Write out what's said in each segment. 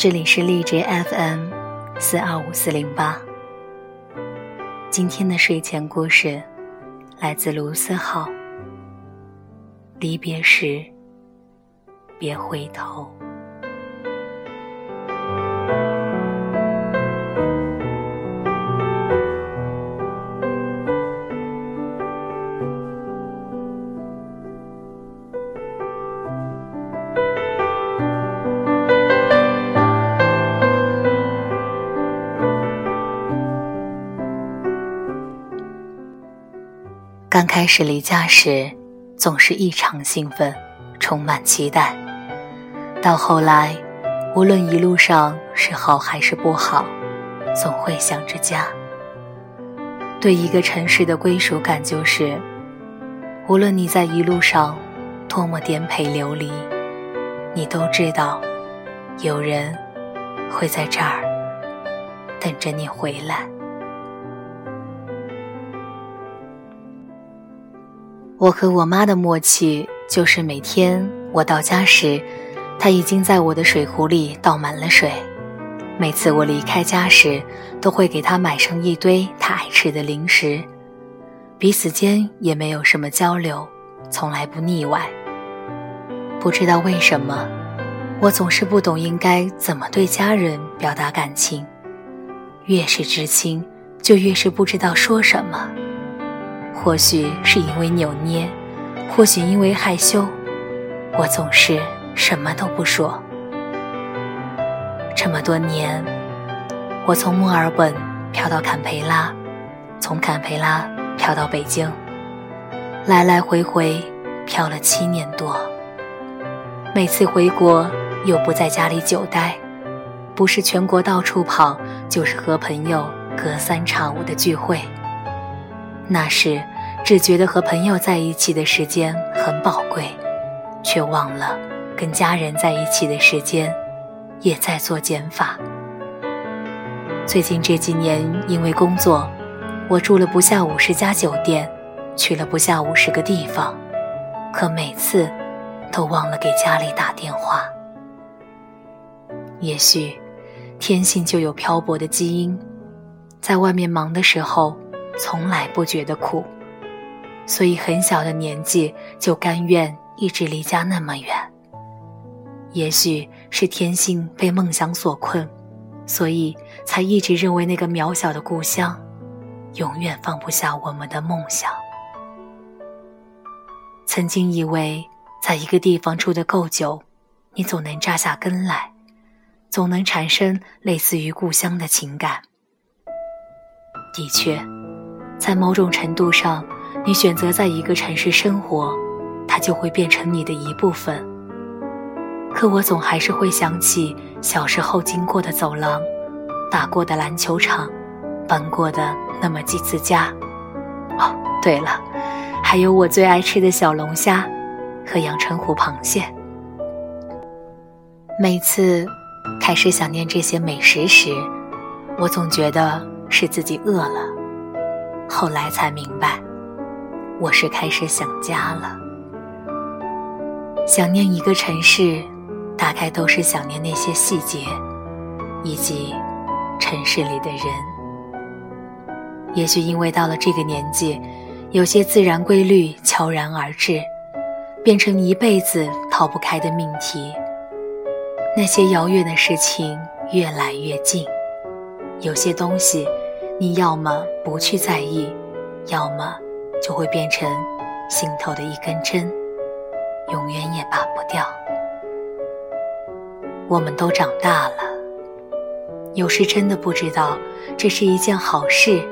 这里是荔枝 FM 四二五四零八。今天的睡前故事来自卢思浩。离别时，别回头。刚开始离家时，总是异常兴奋，充满期待。到后来，无论一路上是好还是不好，总会想着家。对一个城市的归属感就是，无论你在一路上多么颠沛流离，你都知道，有人会在这儿等着你回来。我和我妈的默契就是，每天我到家时，她已经在我的水壶里倒满了水。每次我离开家时，都会给她买上一堆她爱吃的零食。彼此间也没有什么交流，从来不腻歪。不知道为什么，我总是不懂应该怎么对家人表达感情。越是知青，就越是不知道说什么。或许是因为扭捏，或许因为害羞，我总是什么都不说。这么多年，我从墨尔本飘到坎培拉，从坎培拉飘到北京，来来回回飘了七年多。每次回国，又不在家里久待，不是全国到处跑，就是和朋友隔三差五的聚会。那时，只觉得和朋友在一起的时间很宝贵，却忘了跟家人在一起的时间也在做减法。最近这几年，因为工作，我住了不下五十家酒店，去了不下五十个地方，可每次都忘了给家里打电话。也许天性就有漂泊的基因，在外面忙的时候。从来不觉得苦，所以很小的年纪就甘愿一直离家那么远。也许是天性被梦想所困，所以才一直认为那个渺小的故乡，永远放不下我们的梦想。曾经以为在一个地方住得够久，你总能扎下根来，总能产生类似于故乡的情感。的确。在某种程度上，你选择在一个城市生活，它就会变成你的一部分。可我总还是会想起小时候经过的走廊，打过的篮球场，搬过的那么几次家。哦，对了，还有我最爱吃的小龙虾和阳澄湖螃蟹。每次开始想念这些美食时，我总觉得是自己饿了。后来才明白，我是开始想家了。想念一个城市，大概都是想念那些细节，以及城市里的人。也许因为到了这个年纪，有些自然规律悄然而至，变成一辈子逃不开的命题。那些遥远的事情越来越近，有些东西。你要么不去在意，要么就会变成心头的一根针，永远也拔不掉。我们都长大了，有时真的不知道这是一件好事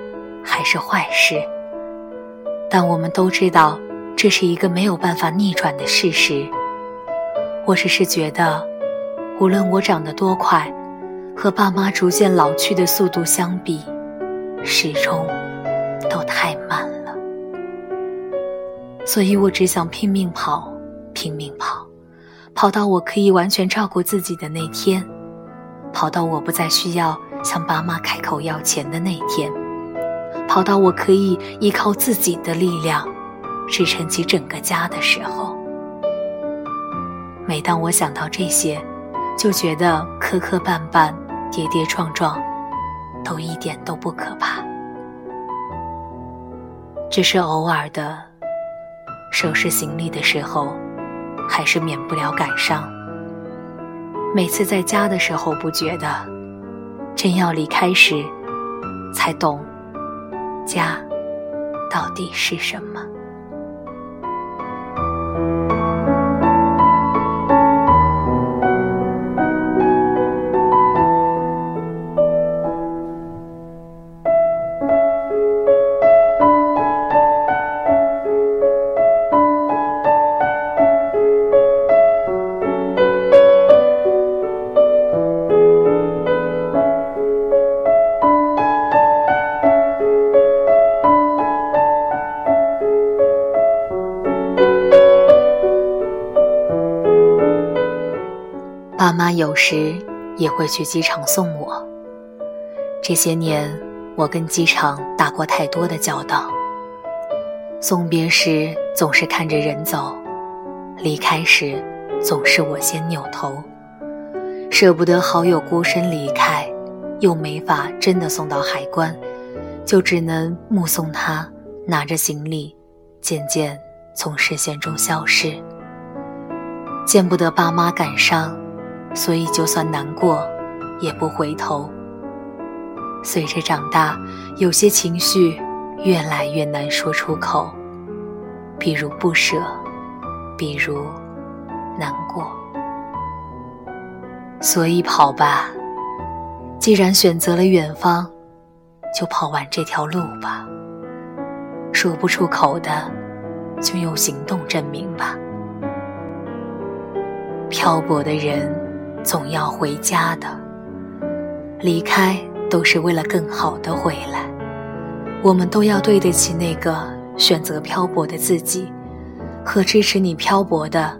还是坏事，但我们都知道这是一个没有办法逆转的事实。我只是觉得，无论我长得多快，和爸妈逐渐老去的速度相比。始终都太慢了，所以我只想拼命跑，拼命跑，跑到我可以完全照顾自己的那天，跑到我不再需要向爸妈开口要钱的那天，跑到我可以依靠自己的力量支撑起整个家的时候。每当我想到这些，就觉得磕磕绊绊、跌跌撞撞，都一点都不可怕。只是偶尔的收拾行李的时候，还是免不了感伤。每次在家的时候不觉得，真要离开时，才懂家到底是什么。爸妈有时也会去机场送我。这些年，我跟机场打过太多的交道。送别时总是看着人走，离开时总是我先扭头，舍不得好友孤身离开，又没法真的送到海关，就只能目送他拿着行李，渐渐从视线中消失。见不得爸妈感伤。所以，就算难过，也不回头。随着长大，有些情绪越来越难说出口，比如不舍，比如难过。所以跑吧，既然选择了远方，就跑完这条路吧。说不出口的，就用行动证明吧。漂泊的人。总要回家的，离开都是为了更好的回来。我们都要对得起那个选择漂泊的自己，和支持你漂泊的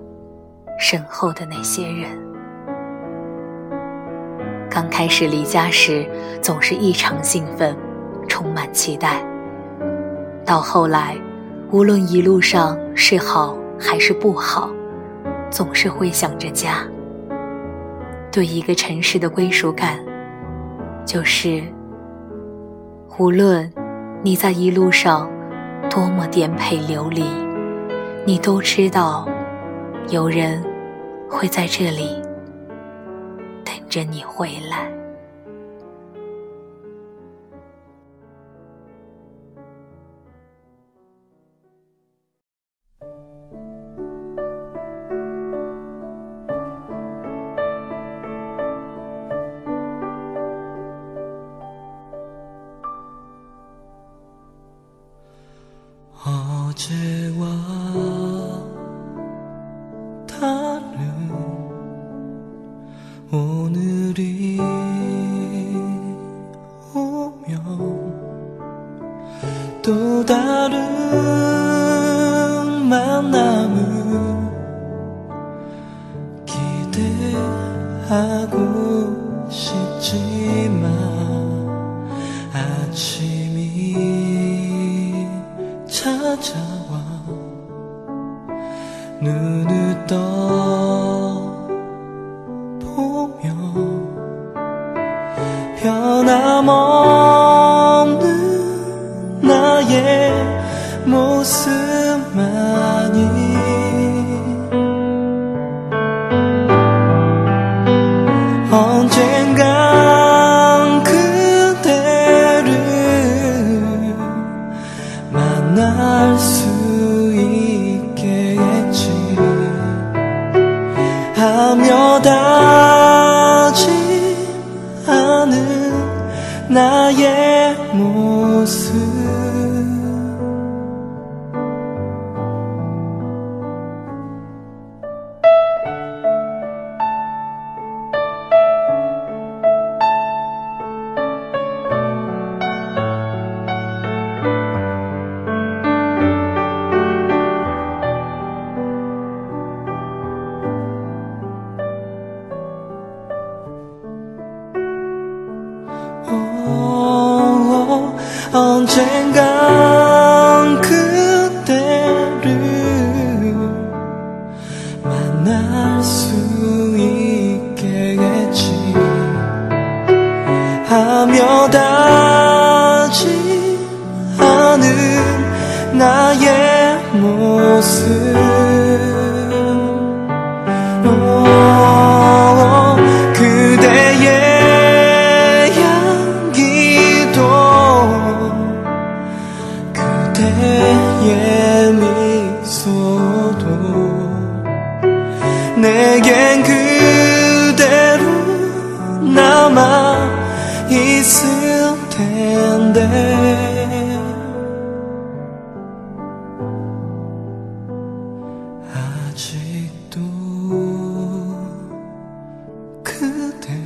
身后的那些人。刚开始离家时，总是异常兴奋，充满期待。到后来，无论一路上是好还是不好，总是会想着家。对一个城市的归属感，就是，无论你在一路上多么颠沛流离，你都知道，有人会在这里等着你回来。 또 다른 만남을 기대하고 싶지만 아침 나의 모습 언젠간 그대를 만날 수 있겠지. 하며 다지 않은 나의 모습. 미소도 내겐 그대로 남아 있을 텐데. 아직도 그대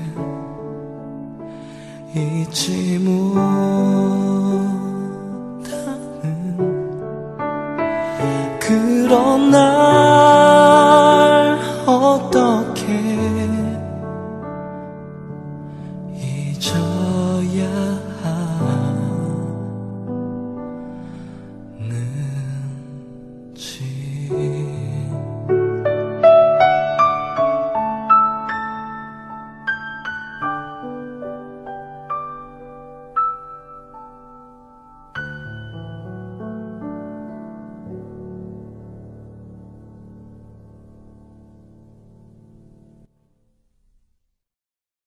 잊지 못